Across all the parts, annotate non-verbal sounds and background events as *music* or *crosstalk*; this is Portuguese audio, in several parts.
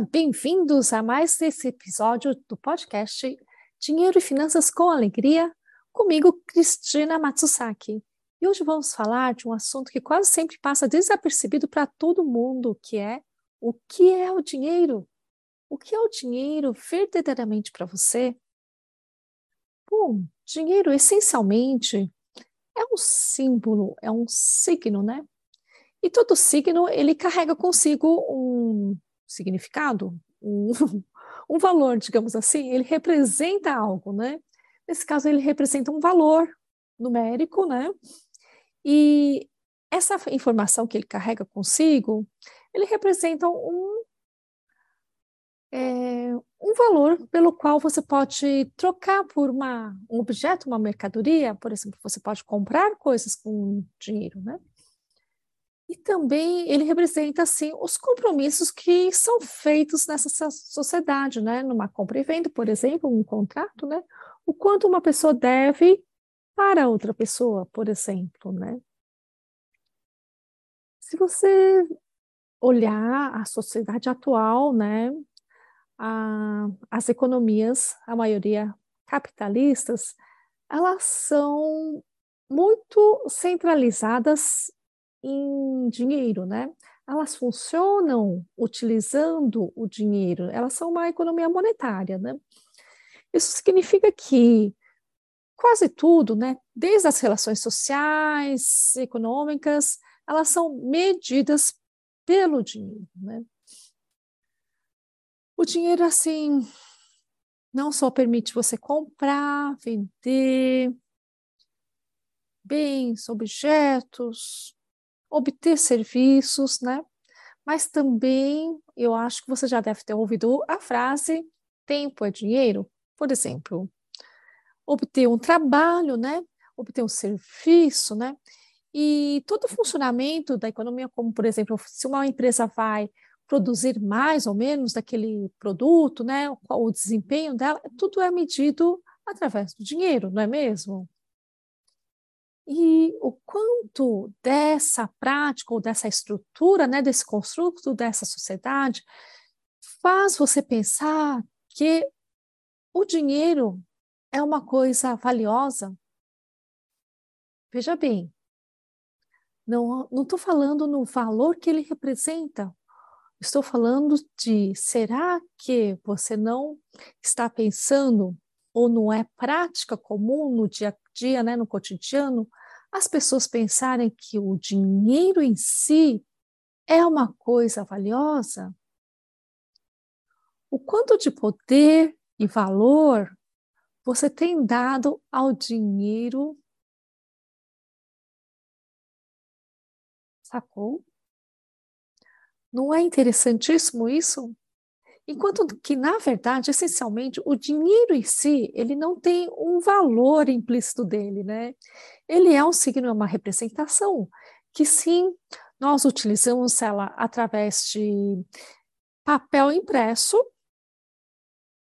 Bem-vindos a mais esse episódio do podcast Dinheiro e Finanças com Alegria, comigo, Cristina Matsusaki. E hoje vamos falar de um assunto que quase sempre passa desapercebido para todo mundo, que é o que é o dinheiro? O que é o dinheiro verdadeiramente para você? Bom, dinheiro essencialmente é um símbolo, é um signo, né? E todo signo ele carrega consigo um significado, um, *laughs* um valor, digamos assim, ele representa algo, né? Nesse caso, ele representa um valor numérico, né? E essa informação que ele carrega consigo, ele representa um, é, um valor pelo qual você pode trocar por uma, um objeto, uma mercadoria, por exemplo, você pode comprar coisas com dinheiro, né? E também ele representa, assim, os compromissos que são feitos nessa sociedade, né? Numa compra e venda, por exemplo, um contrato, né? O quanto uma pessoa deve para outra pessoa, por exemplo, né? Se você olhar a sociedade atual, né? A, as economias, a maioria capitalistas, elas são muito centralizadas em dinheiro, né? Elas funcionam utilizando o dinheiro, elas são uma economia monetária, né? Isso significa que quase tudo, né, desde as relações sociais, econômicas, elas são medidas pelo dinheiro, né? O dinheiro, assim, não só permite você comprar, vender bens, objetos, obter serviços, né? Mas também eu acho que você já deve ter ouvido a frase tempo é dinheiro. Por exemplo, obter um trabalho, né? Obter um serviço, né? E todo o funcionamento da economia, como por exemplo, se uma empresa vai produzir mais ou menos daquele produto, né? O desempenho dela, tudo é medido através do dinheiro, não é mesmo? E o quanto dessa prática ou dessa estrutura, né, desse construto dessa sociedade, faz você pensar que o dinheiro é uma coisa valiosa? Veja bem, não estou falando no valor que ele representa, estou falando de será que você não está pensando ou não é prática comum no dia a dia, né, no cotidiano, as pessoas pensarem que o dinheiro em si é uma coisa valiosa? O quanto de poder e valor você tem dado ao dinheiro? Sacou? Não é interessantíssimo isso? Enquanto que, na verdade, essencialmente, o dinheiro em si, ele não tem um valor implícito dele, né? Ele é um signo, é uma representação, que sim, nós utilizamos ela através de papel impresso.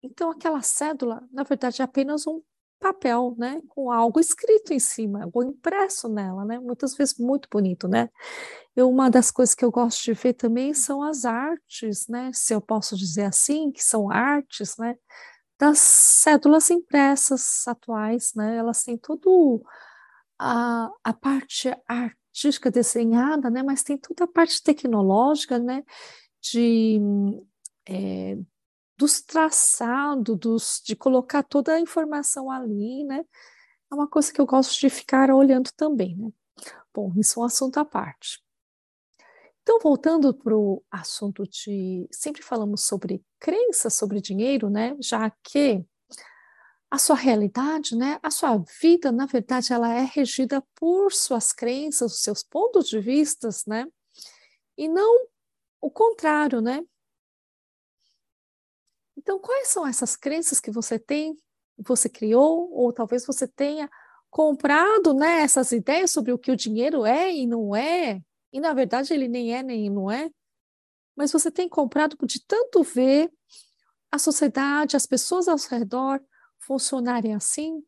Então, aquela cédula, na verdade, é apenas um papel, né, com algo escrito em cima, algo impresso nela, né, muitas vezes muito bonito, né. Eu, uma das coisas que eu gosto de ver também são as artes, né, se eu posso dizer assim, que são artes, né, das cédulas impressas atuais, né, elas têm tudo a, a parte artística desenhada, né, mas tem toda a parte tecnológica, né, de é, dos traçados, dos, de colocar toda a informação ali, né? É uma coisa que eu gosto de ficar olhando também, né? Bom, isso é um assunto à parte. Então, voltando para o assunto de. Sempre falamos sobre crença sobre dinheiro, né? Já que a sua realidade, né? A sua vida, na verdade, ela é regida por suas crenças, os seus pontos de vistas, né? E não o contrário, né? Então, quais são essas crenças que você tem, você criou, ou talvez você tenha comprado né, essas ideias sobre o que o dinheiro é e não é, e na verdade ele nem é nem não é, mas você tem comprado de tanto ver a sociedade, as pessoas ao seu redor funcionarem assim,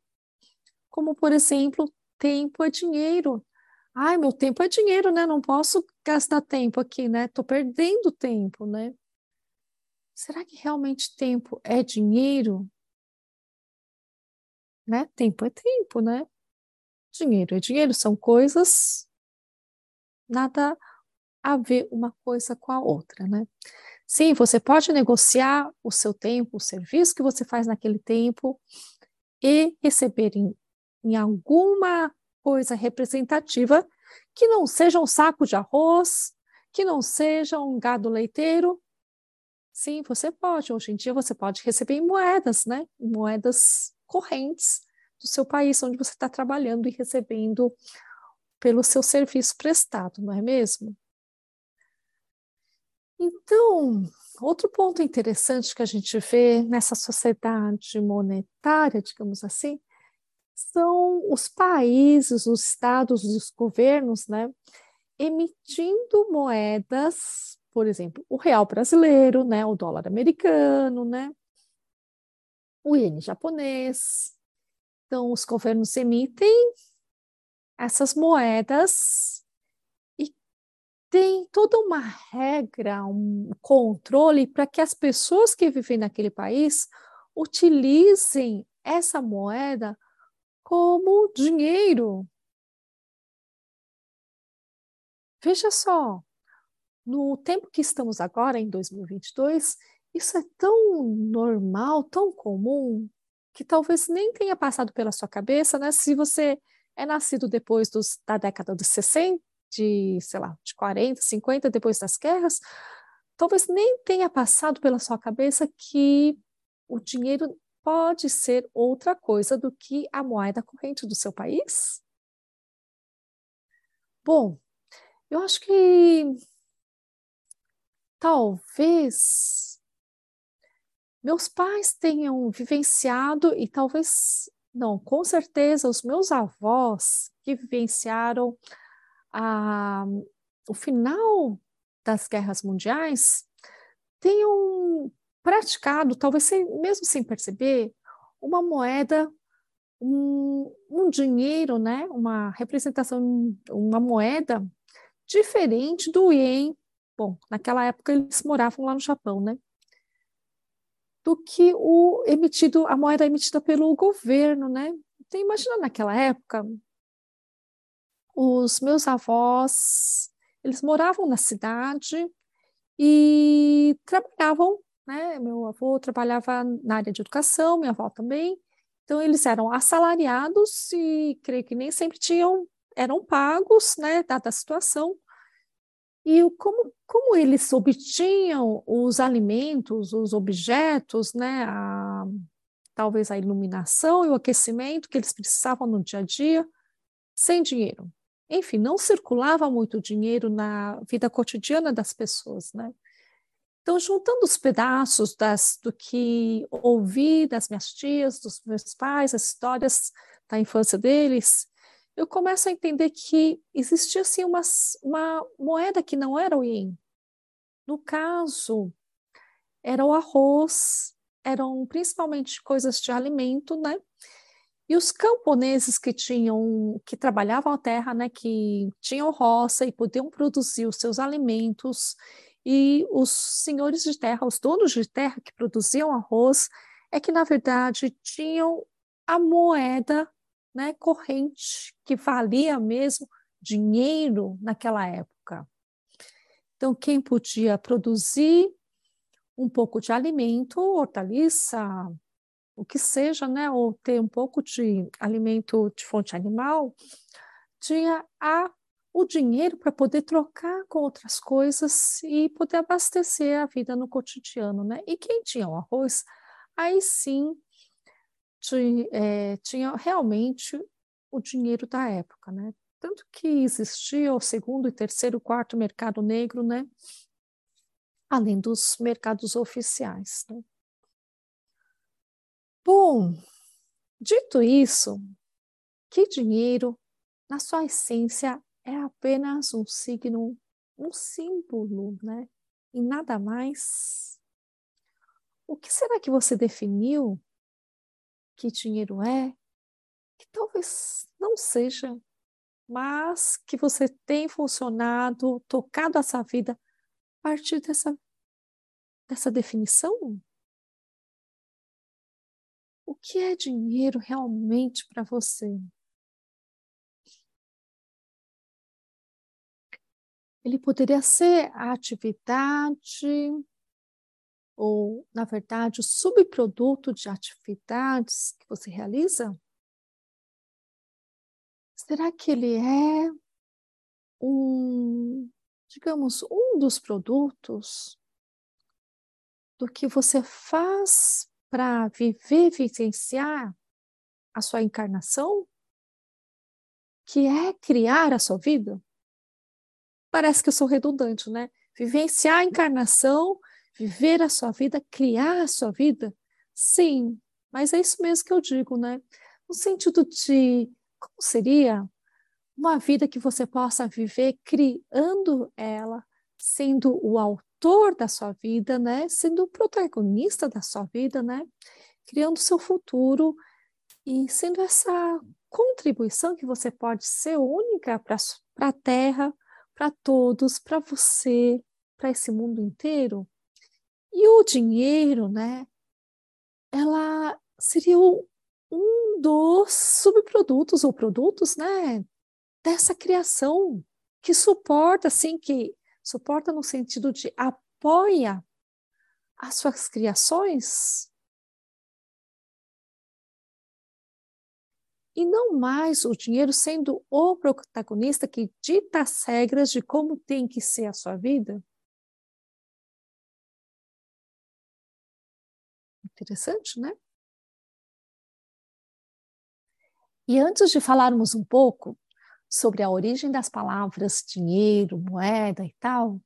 como por exemplo, tempo é dinheiro. Ai, meu tempo é dinheiro, né? Não posso gastar tempo aqui, né? Tô perdendo tempo, né? Será que realmente tempo é dinheiro? Né? Tempo é tempo, né? Dinheiro é dinheiro, são coisas nada a ver uma coisa com a outra, né? Sim, você pode negociar o seu tempo, o serviço que você faz naquele tempo e receber em, em alguma coisa representativa que não seja um saco de arroz, que não seja um gado leiteiro, Sim, você pode. Hoje em dia você pode receber em moedas, né? Moedas correntes do seu país onde você está trabalhando e recebendo pelo seu serviço prestado, não é mesmo? Então, outro ponto interessante que a gente vê nessa sociedade monetária, digamos assim, são os países, os estados, os governos, né, emitindo moedas por exemplo, o real brasileiro, né, o dólar americano, né, o iene japonês. Então, os governos emitem essas moedas e tem toda uma regra, um controle para que as pessoas que vivem naquele país utilizem essa moeda como dinheiro. Veja só, no tempo que estamos agora, em 2022, isso é tão normal, tão comum, que talvez nem tenha passado pela sua cabeça, né? Se você é nascido depois dos, da década de 60, de, sei lá, de 40, 50, depois das guerras, talvez nem tenha passado pela sua cabeça que o dinheiro pode ser outra coisa do que a moeda corrente do seu país? Bom, eu acho que talvez meus pais tenham vivenciado e talvez não, com certeza os meus avós que vivenciaram a, o final das guerras mundiais tenham praticado, talvez sem, mesmo sem perceber, uma moeda, um, um dinheiro, né, uma representação, uma moeda diferente do ien Bom, naquela época eles moravam lá no Japão, né? Do que o emitido, a moeda emitida pelo governo, né? Então, imagina naquela época, os meus avós, eles moravam na cidade e trabalhavam, né? Meu avô trabalhava na área de educação, minha avó também. Então, eles eram assalariados e creio que nem sempre tinham, eram pagos, né, dada a situação. E como, como eles obtinham os alimentos, os objetos, né, a, talvez a iluminação e o aquecimento que eles precisavam no dia a dia, sem dinheiro. Enfim, não circulava muito dinheiro na vida cotidiana das pessoas, né? Então, juntando os pedaços das, do que ouvi das minhas tias, dos meus pais, as histórias da infância deles, eu começo a entender que existia assim uma, uma moeda que não era o ien. No caso, era o arroz, eram principalmente coisas de alimento, né? E os camponeses que tinham, que trabalhavam a terra, né, que tinham roça e podiam produzir os seus alimentos, e os senhores de terra, os donos de terra que produziam arroz, é que na verdade tinham a moeda né, corrente, que valia mesmo dinheiro naquela época. Então, quem podia produzir um pouco de alimento, hortaliça, o que seja, né, ou ter um pouco de alimento de fonte animal, tinha a, o dinheiro para poder trocar com outras coisas e poder abastecer a vida no cotidiano, né? E quem tinha o arroz, aí sim é, tinha realmente o dinheiro da época, né? Tanto que existia o segundo, terceiro, quarto mercado negro, né? além dos mercados oficiais. Né? Bom, dito isso, que dinheiro, na sua essência, é apenas um signo, um símbolo, né? E nada mais. O que será que você definiu que dinheiro é? Que talvez não seja, mas que você tem funcionado, tocado essa vida a partir dessa, dessa definição? O que é dinheiro realmente para você? Ele poderia ser a atividade, ou, na verdade, o subproduto de atividades que você realiza? Será que ele é um, digamos, um dos produtos do que você faz para viver, vivenciar a sua encarnação? Que é criar a sua vida? parece que eu sou redundante, né? Vivenciar a encarnação, viver a sua vida, criar a sua vida, sim, mas é isso mesmo que eu digo, né? No sentido de como seria uma vida que você possa viver criando ela, sendo o autor da sua vida, né? Sendo o protagonista da sua vida, né? Criando seu futuro e sendo essa contribuição que você pode ser única para a Terra, para todos, para você, para esse mundo inteiro. E o dinheiro, né? Ela seria um dos subprodutos ou produtos, né? Dessa criação que suporta, assim, que suporta no sentido de apoia as suas criações, e não mais o dinheiro sendo o protagonista que dita as regras de como tem que ser a sua vida? Interessante, né? E antes de falarmos um pouco sobre a origem das palavras dinheiro, moeda e tal,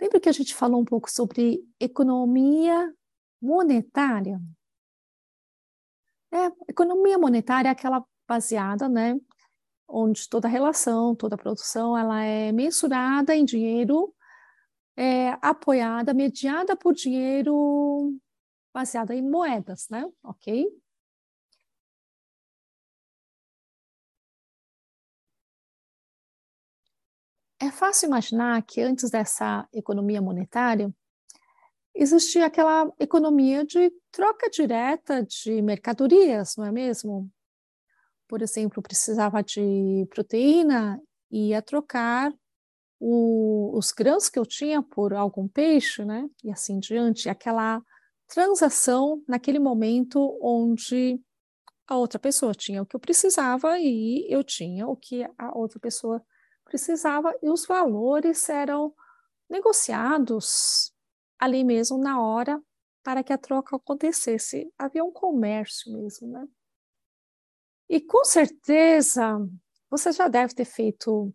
lembra que a gente falou um pouco sobre economia monetária? É, economia monetária é aquela baseada, né, onde toda relação, toda produção, ela é mensurada em dinheiro, é, apoiada, mediada por dinheiro baseada em moedas, né, ok? É fácil imaginar que antes dessa economia monetária, existia aquela economia de troca direta de mercadorias, não é mesmo? Por exemplo, precisava de proteína, ia trocar o, os grãos que eu tinha por algum peixe, né? E assim diante. Aquela transação naquele momento onde a outra pessoa tinha o que eu precisava e eu tinha o que a outra pessoa precisava, e os valores eram negociados ali mesmo na hora para que a troca acontecesse. Havia um comércio mesmo, né? E com certeza você já deve ter feito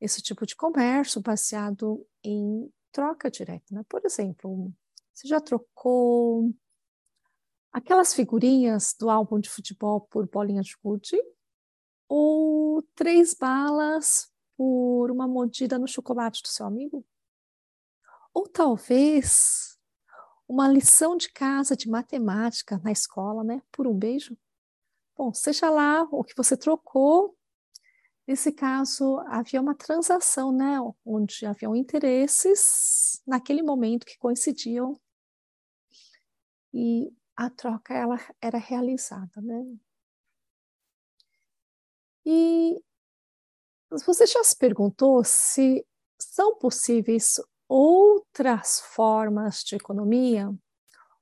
esse tipo de comércio baseado em troca direta, né? Por exemplo, você já trocou aquelas figurinhas do álbum de futebol por bolinha de gude? Ou três balas por uma mordida no chocolate do seu amigo? Ou talvez uma lição de casa de matemática na escola, né? Por um beijo. Bom, seja lá o que você trocou, nesse caso havia uma transação, né? Onde haviam interesses naquele momento que coincidiam e a troca ela era realizada, né? E você já se perguntou se são possíveis outras formas de economia,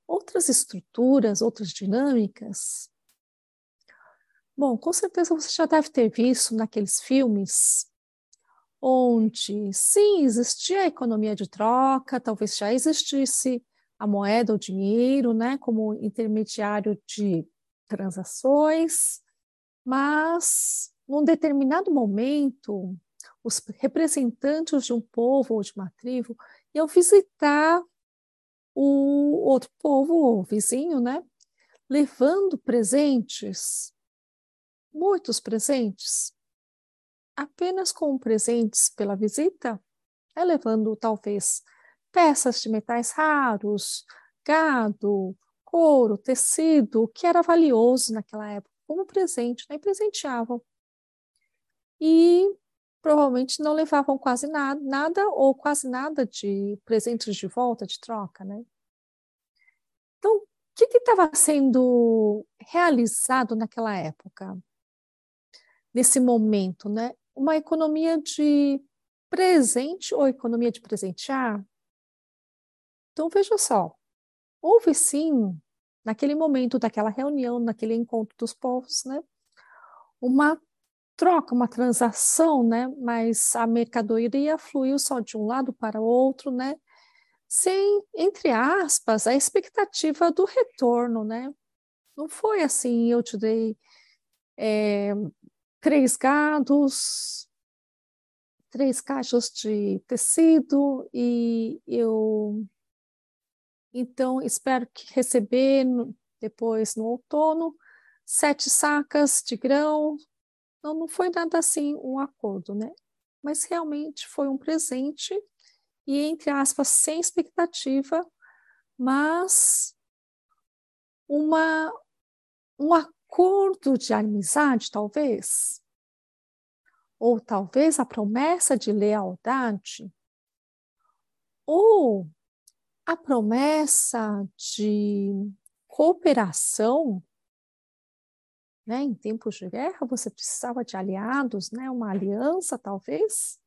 outras estruturas, outras dinâmicas? Bom, com certeza você já deve ter visto naqueles filmes onde, sim, existia a economia de troca, talvez já existisse a moeda, o dinheiro, né, como intermediário de transações, mas num determinado momento os representantes de um povo ou de uma tribo iam visitar o outro povo, o vizinho, né? Levando presentes, muitos presentes. Apenas com presentes pela visita, é levando talvez peças de metais raros, gado, couro, tecido, que era valioso naquela época, como presente, né? presenteavam. E provavelmente não levavam quase nada, nada ou quase nada de presentes de volta, de troca, né? Então, o que estava sendo realizado naquela época? Nesse momento, né? Uma economia de presente ou economia de presentear? Então, veja só, houve sim, naquele momento daquela reunião, naquele encontro dos povos, né? Uma troca, uma transação, né? Mas a mercadoria fluiu só de um lado para o outro, né? Sem, entre aspas, a expectativa do retorno, né? Não foi assim, eu te dei é, três gados, três caixas de tecido e eu então espero que receber depois no outono sete sacas de grão. Não, não foi nada assim um acordo, né? Mas realmente foi um presente e, entre aspas, sem expectativa, mas uma, um acordo de amizade, talvez, ou talvez a promessa de lealdade, ou a promessa de cooperação né? Em tempos de guerra, você precisava de aliados, né? uma aliança, talvez.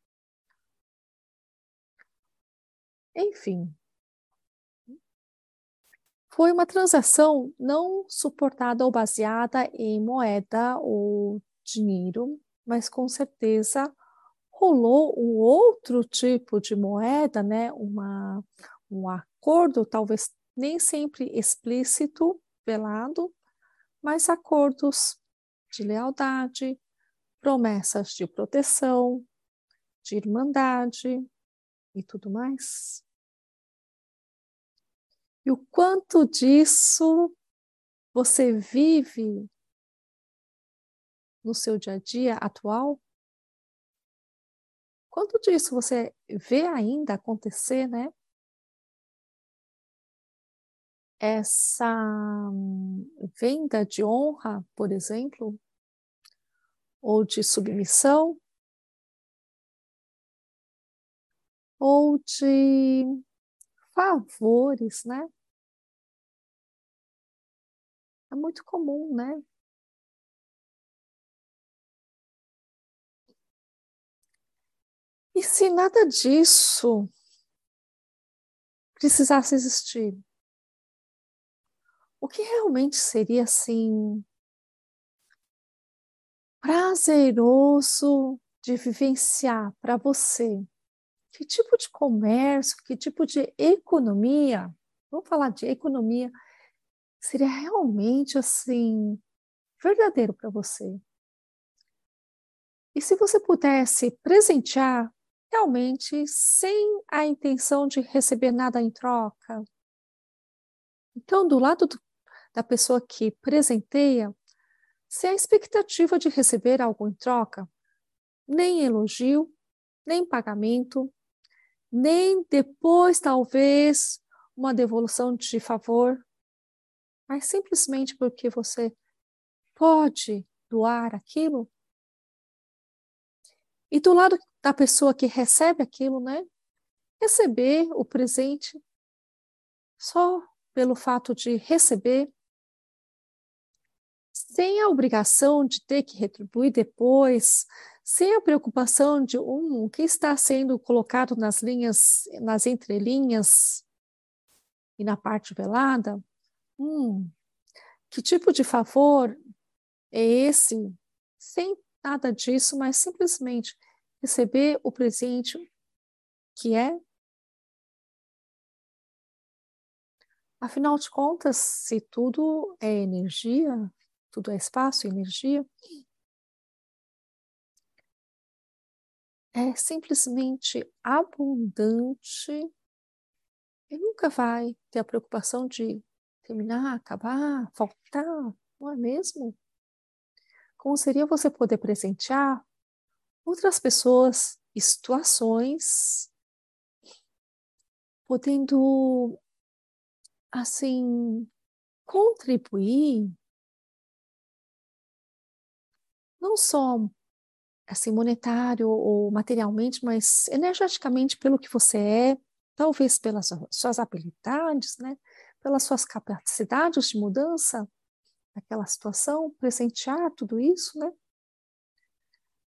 Enfim, foi uma transação não suportada ou baseada em moeda ou dinheiro, mas com certeza rolou um outro tipo de moeda, né? Uma, um acordo, talvez nem sempre explícito, velado, mas acordos de lealdade, promessas de proteção, de irmandade e tudo mais. E o quanto disso você vive no seu dia a dia atual? Quanto disso você vê ainda acontecer, né? Essa venda de honra, por exemplo, ou de submissão, ou de favores, né? É muito comum, né? E se nada disso precisasse existir? O que realmente seria assim prazeroso de vivenciar para você? Que tipo de comércio, que tipo de economia, vamos falar de economia, seria realmente assim verdadeiro para você? E se você pudesse presentear realmente sem a intenção de receber nada em troca? Então, do lado do, da pessoa que presenteia, se a expectativa de receber algo em troca, nem elogio, nem pagamento, nem depois, talvez, uma devolução de favor, mas simplesmente porque você pode doar aquilo. E do lado da pessoa que recebe aquilo, né? Receber o presente só pelo fato de receber sem a obrigação de ter que retribuir depois, sem a preocupação de um, o que está sendo colocado nas linhas, nas entrelinhas e na parte velada, hum, que tipo de favor é esse? Sem nada disso, mas simplesmente receber o presente que é. Afinal de contas, se tudo é energia, tudo é espaço e energia, é simplesmente abundante Ele nunca vai ter a preocupação de terminar, acabar, faltar, não é mesmo? Como seria você poder presentear outras pessoas e situações, podendo, assim, contribuir, não só assim monetário ou materialmente, mas energeticamente pelo que você é, talvez pelas suas habilidades, né? pelas suas capacidades de mudança daquela situação, presentear tudo isso, né?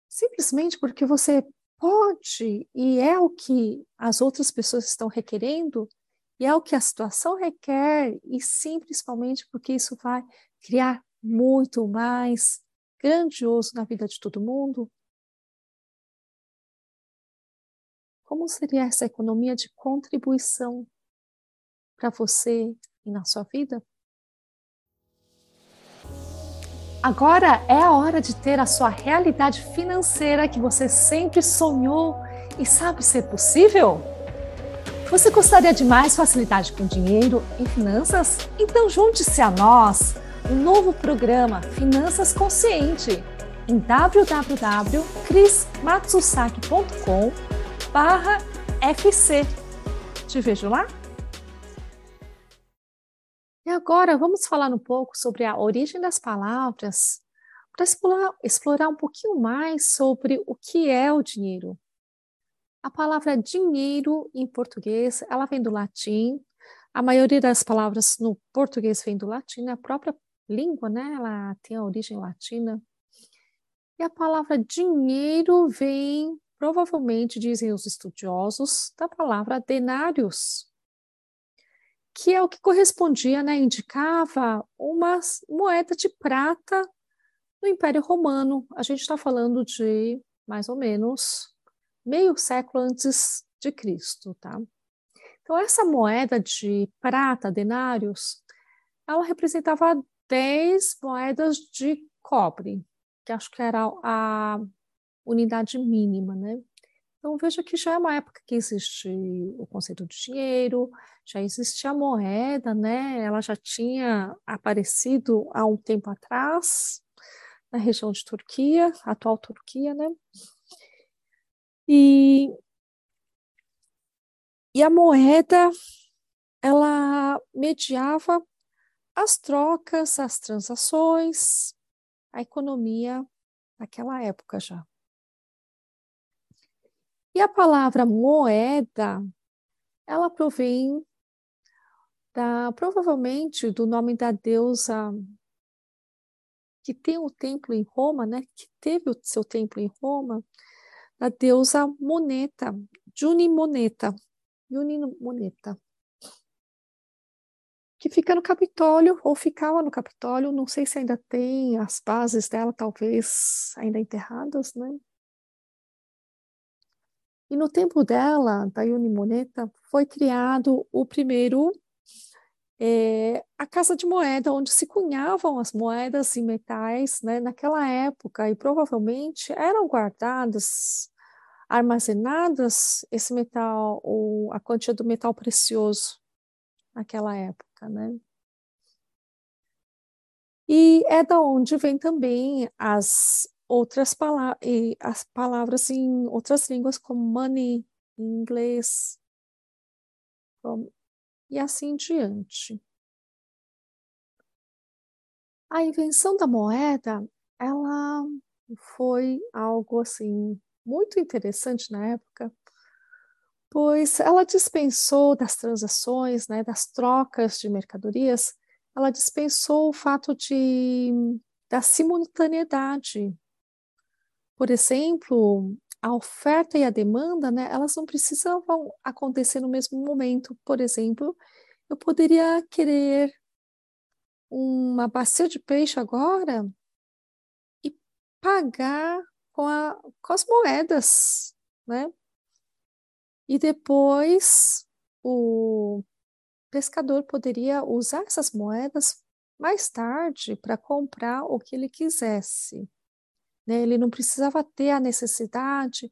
Simplesmente porque você pode e é o que as outras pessoas estão requerendo e é o que a situação requer e sim, principalmente porque isso vai criar muito mais grandioso na vida de todo mundo. Como seria essa economia de contribuição para você e na sua vida? Agora é a hora de ter a sua realidade financeira que você sempre sonhou e sabe ser possível? Você gostaria de mais facilidade com dinheiro e finanças? Então junte-se a nós, novo programa Finanças Consciente em www.chrismatsusaki.com/fc. Te vejo lá. E agora vamos falar um pouco sobre a origem das palavras, para explorar, explorar um pouquinho mais sobre o que é o dinheiro. A palavra dinheiro em português, ela vem do latim. A maioria das palavras no português vem do latim, a própria língua, né? Ela tem a origem latina. E a palavra dinheiro vem, provavelmente, dizem os estudiosos, da palavra denários, que é o que correspondia, né, indicava uma moeda de prata no Império Romano. A gente está falando de mais ou menos meio século antes de Cristo, tá? Então essa moeda de prata, denários, ela representava 10 moedas de cobre, que acho que era a unidade mínima, né? Então veja que já é uma época que existe o conceito de dinheiro, já existia a moeda, né? Ela já tinha aparecido há um tempo atrás na região de Turquia, atual Turquia, né? E, e a moeda, ela mediava as trocas, as transações, a economia naquela época já. E a palavra moeda, ela provém da, provavelmente do nome da deusa que tem o templo em Roma, né, que teve o seu templo em Roma, da deusa Moneta, Juni Moneta, Juni Moneta, que fica no Capitólio, ou ficava no Capitólio, não sei se ainda tem as bases dela, talvez ainda enterradas, né? E no tempo dela, da Moneta, foi criado o primeiro é, a casa de moeda, onde se cunhavam as moedas e metais né, naquela época, e provavelmente eram guardadas, armazenadas esse metal, ou a quantia do metal precioso naquela época. Né? E é da onde vem também as outras palavras, as palavras em outras línguas, como money, em inglês, como, e assim diante. A invenção da moeda, ela foi algo assim muito interessante na época, pois ela dispensou das transações, né, das trocas de mercadorias, ela dispensou o fato de da simultaneidade por exemplo, a oferta e a demanda, né, elas não precisavam acontecer no mesmo momento. Por exemplo, eu poderia querer uma bacia de peixe agora e pagar com, a, com as moedas, né? E depois o pescador poderia usar essas moedas mais tarde para comprar o que ele quisesse. Né? Ele não precisava ter a necessidade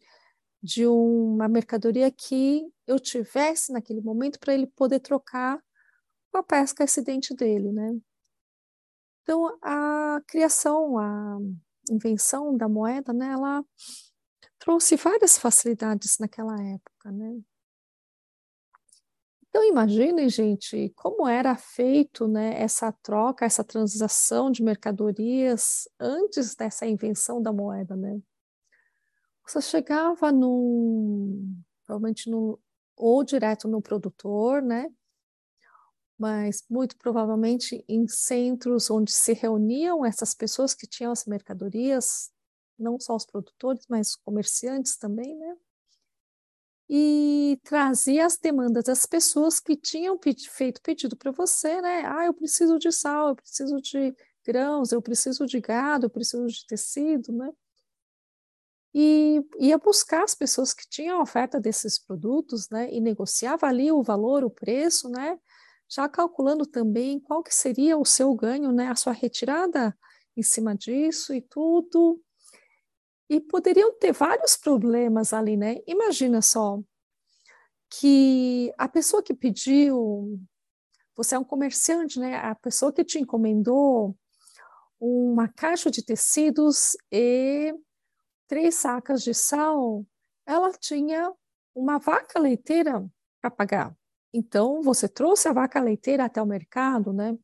de uma mercadoria que eu tivesse naquele momento para ele poder trocar com a pesca acidente dele, né? Então, a criação, a invenção da moeda, né, ela trouxe várias facilidades naquela época, né? Então, imaginem, gente, como era feito né, essa troca, essa transação de mercadorias antes dessa invenção da moeda, né? Você chegava num, provavelmente no, ou direto no produtor, né? Mas muito provavelmente em centros onde se reuniam essas pessoas que tinham as mercadorias, não só os produtores, mas comerciantes também, né? e trazia as demandas das pessoas que tinham pedi feito pedido para você, né? Ah, eu preciso de sal, eu preciso de grãos, eu preciso de gado, eu preciso de tecido, né? E ia buscar as pessoas que tinham oferta desses produtos, né? E negociava ali o valor, o preço, né? Já calculando também qual que seria o seu ganho, né? A sua retirada em cima disso e tudo. E poderiam ter vários problemas ali, né? Imagina só que a pessoa que pediu, você é um comerciante, né? A pessoa que te encomendou uma caixa de tecidos e três sacas de sal, ela tinha uma vaca leiteira para pagar. Então, você trouxe a vaca leiteira até o mercado, né?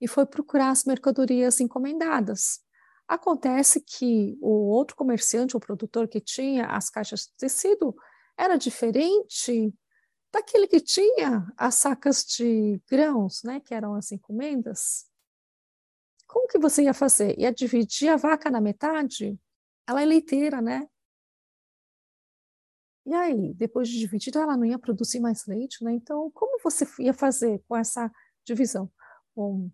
E foi procurar as mercadorias encomendadas. Acontece que o outro comerciante, o produtor que tinha as caixas de tecido, era diferente daquele que tinha as sacas de grãos, né, que eram as encomendas. Como que você ia fazer? Ia dividir a vaca na metade? Ela é leiteira, né? E aí, depois de dividida, ela não ia produzir mais leite, né? Então, como você ia fazer com essa divisão? Bom,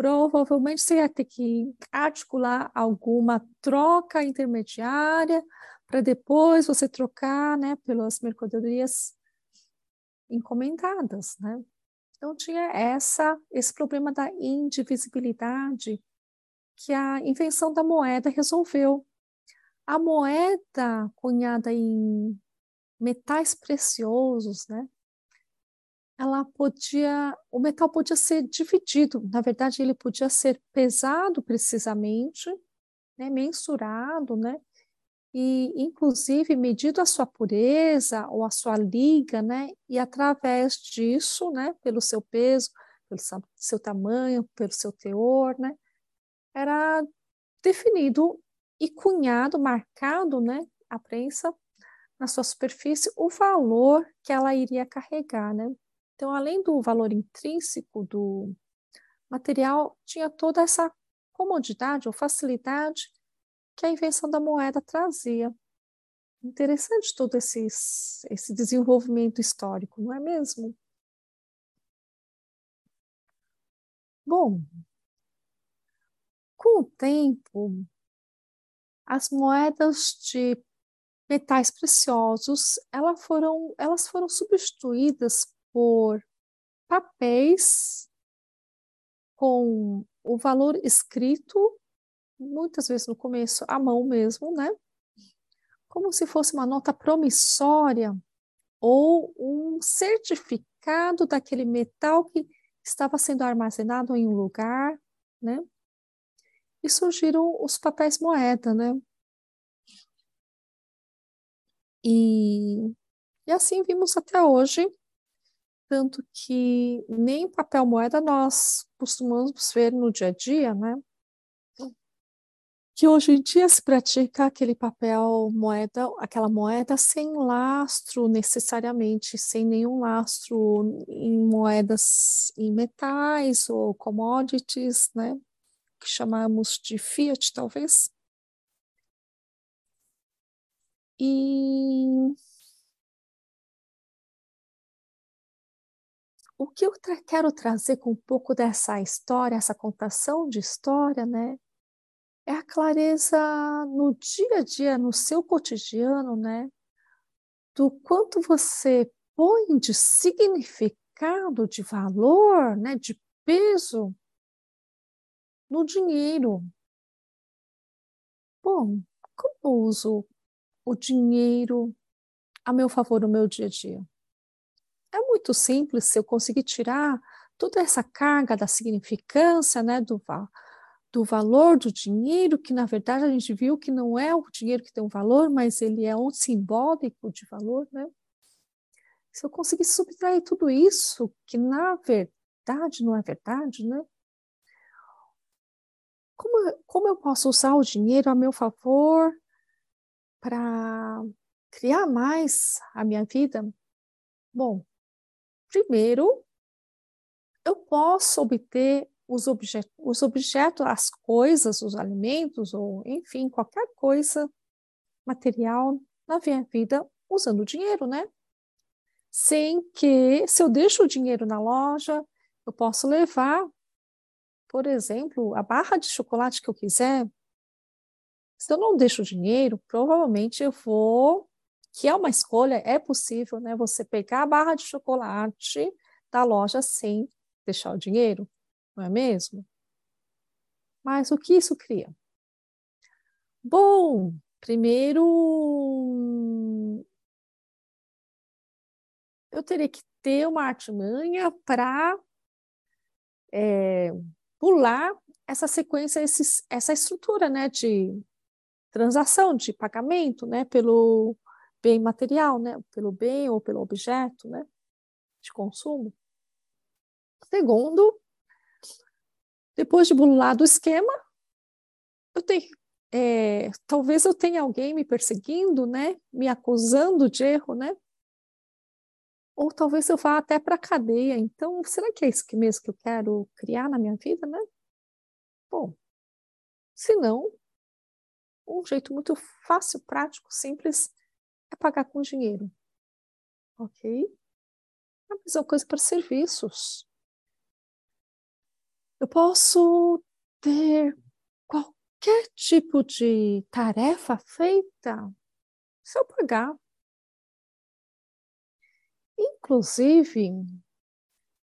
provavelmente você ia ter que articular alguma troca intermediária para depois você trocar, né, pelas mercadorias encomendadas, né? Então tinha essa esse problema da indivisibilidade que a invenção da moeda resolveu. A moeda cunhada em metais preciosos, né? Ela podia, o metal podia ser dividido, na verdade ele podia ser pesado precisamente, né, mensurado, né, e inclusive medido a sua pureza ou a sua liga, né, e através disso, né, pelo seu peso, pelo seu tamanho, pelo seu teor, né, era definido e cunhado, marcado, né, a prensa na sua superfície o valor que ela iria carregar, né? Então, além do valor intrínseco do material, tinha toda essa comodidade ou facilidade que a invenção da moeda trazia. Interessante todo esse, esse desenvolvimento histórico, não é mesmo? Bom, com o tempo, as moedas de metais preciosos elas foram, elas foram substituídas por papéis com o valor escrito, muitas vezes no começo à mão mesmo, né? Como se fosse uma nota promissória ou um certificado daquele metal que estava sendo armazenado em um lugar, né? E surgiram os papéis moeda, né? E, e assim vimos até hoje tanto que nem papel moeda nós costumamos ver no dia a dia, né? Que hoje em dia se pratica aquele papel moeda, aquela moeda sem lastro necessariamente, sem nenhum lastro em moedas em metais ou commodities, né? Que chamamos de fiat, talvez. E o que eu tra quero trazer com um pouco dessa história, essa contação de história, né? É a clareza no dia a dia, no seu cotidiano, né? Do quanto você põe de significado, de valor, né? De peso no dinheiro. Bom, como uso o dinheiro a meu favor no meu dia a dia? É muito simples se eu conseguir tirar toda essa carga da significância, né, do, do valor do dinheiro, que na verdade a gente viu que não é o dinheiro que tem um valor, mas ele é um simbólico de valor, né? Se eu conseguir subtrair tudo isso, que na verdade não é verdade, né? Como, como eu posso usar o dinheiro a meu favor para criar mais a minha vida? Bom, primeiro, eu posso obter os, os objetos, as coisas, os alimentos, ou enfim, qualquer coisa material na minha vida usando dinheiro, né? Sem que, se eu deixo o dinheiro na loja, eu posso levar, por exemplo, a barra de chocolate que eu quiser. Se eu não deixo o dinheiro, provavelmente eu vou, que é uma escolha, é possível, né? Você pegar a barra de chocolate da loja sem deixar o dinheiro, não é mesmo? Mas o que isso cria? Bom, primeiro eu teria que ter uma artimanha para é, pular essa sequência, essa estrutura né, de transação, de pagamento né, pelo bem material, né, pelo bem ou pelo objeto né, de consumo. Segundo, depois de bular do esquema, eu tenho, é, talvez eu tenha alguém me perseguindo, né, me acusando de erro, né, ou talvez eu vá até para a cadeia. Então, será que é isso que mesmo que eu quero criar na minha vida, né? Bom, se não, um jeito muito fácil, prático, simples é pagar com dinheiro. Ok? A mesma coisa para serviços. Eu posso ter qualquer tipo de tarefa feita se eu pagar. Inclusive,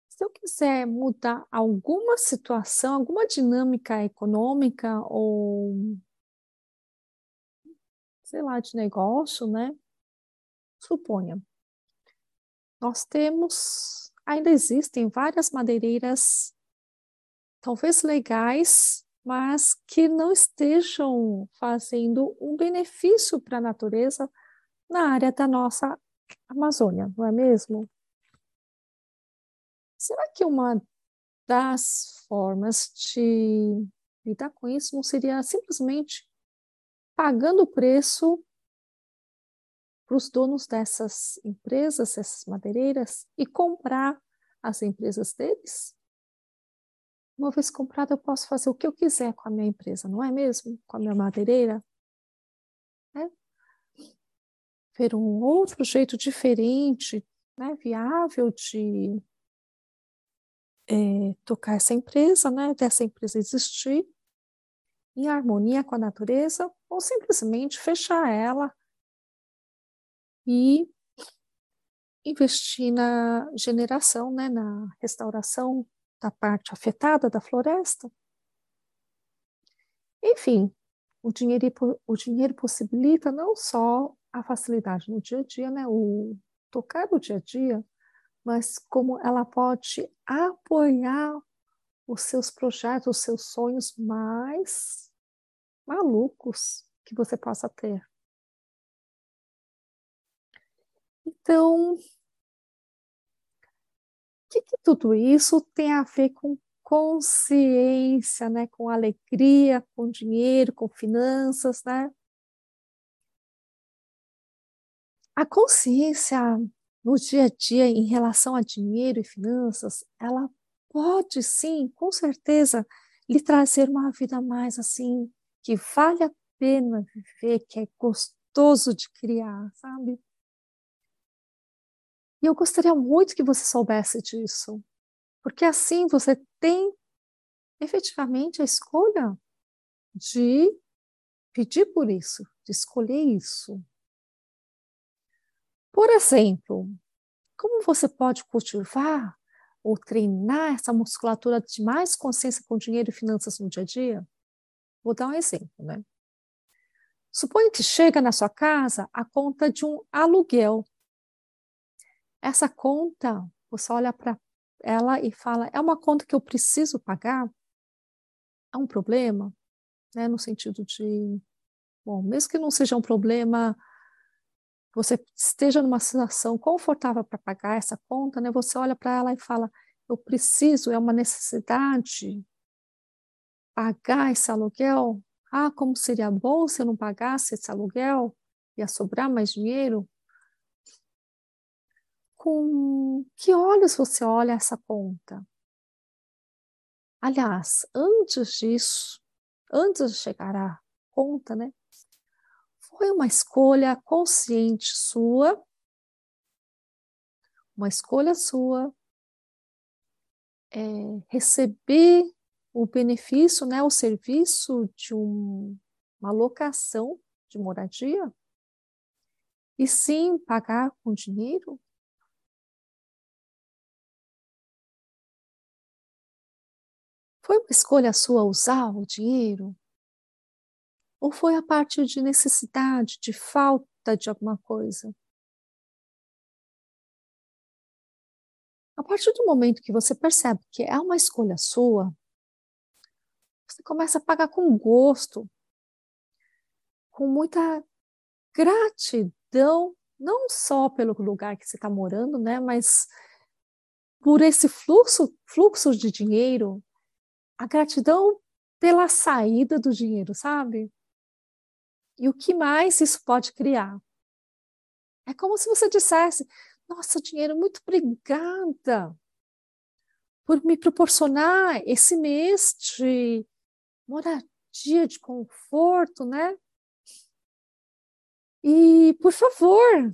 se eu quiser mudar alguma situação, alguma dinâmica econômica ou sei lá, de negócio, né? Suponha. Nós temos, ainda existem várias madeireiras, talvez legais, mas que não estejam fazendo um benefício para a natureza na área da nossa Amazônia, não é mesmo? Será que uma das formas de lidar com isso não seria simplesmente pagando o preço para os donos dessas empresas, essas madeireiras, e comprar as empresas deles? Uma vez comprada, eu posso fazer o que eu quiser com a minha empresa, não é mesmo? Com a minha madeireira? É? ver um outro jeito diferente, né, viável de é, tocar essa empresa, né, dessa empresa existir em harmonia com a natureza, ou simplesmente fechar ela e investir na generação, né, na restauração da parte afetada da floresta. Enfim, o dinheiro, o dinheiro possibilita não só a facilidade no dia a dia, né? O tocar no dia a dia, mas como ela pode apoiar os seus projetos, os seus sonhos mais malucos que você possa ter. Então, o que, que tudo isso tem a ver com consciência, né? Com alegria, com dinheiro, com finanças, né? A consciência no dia a dia em relação a dinheiro e finanças, ela pode sim, com certeza, lhe trazer uma vida mais assim, que vale a pena viver, que é gostoso de criar, sabe? E eu gostaria muito que você soubesse disso, porque assim você tem efetivamente a escolha de pedir por isso, de escolher isso. Por exemplo, como você pode cultivar ou treinar essa musculatura de mais consciência com dinheiro e finanças no dia a dia? Vou dar um exemplo, né? Suponha que chega na sua casa a conta de um aluguel. Essa conta, você olha para ela e fala: é uma conta que eu preciso pagar? Há um problema? Né, no sentido de, bom, mesmo que não seja um problema, você esteja numa situação confortável para pagar essa conta, né, você olha para ela e fala: eu preciso, é uma necessidade pagar esse aluguel? Ah, como seria bom se eu não pagasse esse aluguel? Ia sobrar mais dinheiro? Com que olhos você olha essa conta? Aliás, antes disso, antes de chegar à conta, né? Foi uma escolha consciente sua, uma escolha sua, é, receber o benefício, né, o serviço de um, uma locação de moradia, e sim pagar com dinheiro? Foi uma escolha sua usar o dinheiro? Ou foi a parte de necessidade, de falta de alguma coisa? A partir do momento que você percebe que é uma escolha sua, você começa a pagar com gosto, com muita gratidão, não só pelo lugar que você está morando, né, mas por esse fluxo, fluxo de dinheiro, a gratidão pela saída do dinheiro, sabe? E o que mais isso pode criar? É como se você dissesse: Nossa, dinheiro, muito obrigada por me proporcionar esse mês de moradia de conforto, né? E, por favor,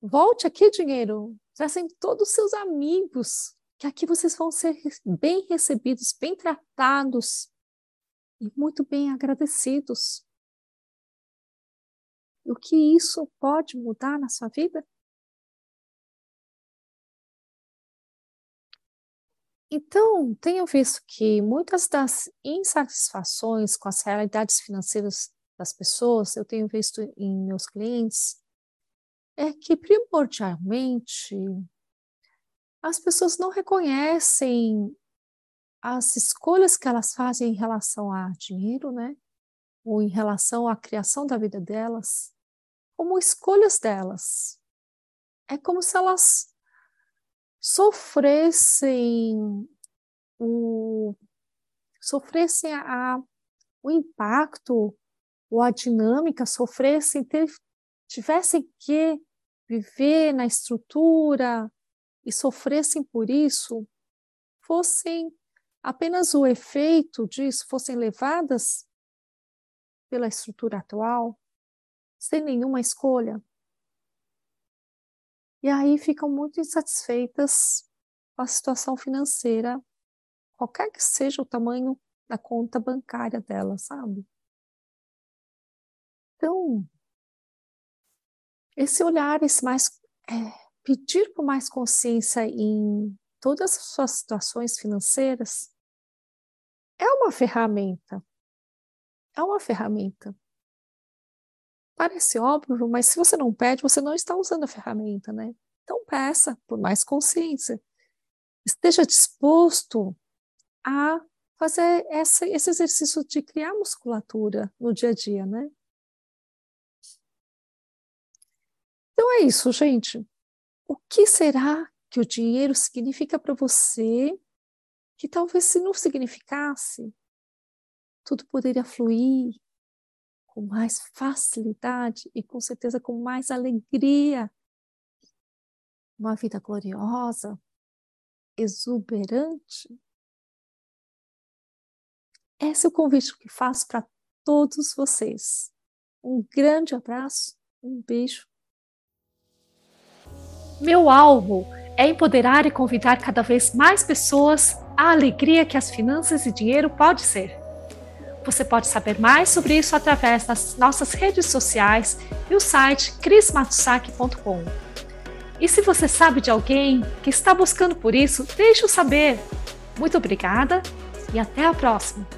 volte aqui, dinheiro. Trazem todos os seus amigos, que aqui vocês vão ser bem recebidos, bem tratados e muito bem agradecidos. O que isso pode mudar na sua vida? Então, tenho visto que muitas das insatisfações com as realidades financeiras das pessoas, eu tenho visto em meus clientes, é que primordialmente as pessoas não reconhecem as escolhas que elas fazem em relação a dinheiro, né? Ou em relação à criação da vida delas, como escolhas delas. É como se elas sofressem o sofressem a, o impacto ou a dinâmica, sofressem, ter, tivessem que viver na estrutura e sofressem por isso, fossem apenas o efeito disso, fossem levadas pela estrutura atual, sem nenhuma escolha. E aí ficam muito insatisfeitas com a situação financeira, qualquer que seja o tamanho da conta bancária dela, sabe? Então, esse olhar, esse mais é, pedir por mais consciência em todas as suas situações financeiras é uma ferramenta. É uma ferramenta. Parece óbvio, mas se você não pede, você não está usando a ferramenta, né? Então peça por mais consciência. Esteja disposto a fazer essa, esse exercício de criar musculatura no dia a dia, né? Então é isso, gente. O que será que o dinheiro significa para você que talvez se não significasse, tudo poderia fluir, com mais facilidade e com certeza com mais alegria. Uma vida gloriosa, exuberante. Esse é o convite que faço para todos vocês. Um grande abraço, um beijo. Meu alvo é empoderar e convidar cada vez mais pessoas à alegria que as finanças e dinheiro pode ser. Você pode saber mais sobre isso através das nossas redes sociais e o site crismatsusaki.com. E se você sabe de alguém que está buscando por isso, deixe-o saber. Muito obrigada e até a próxima!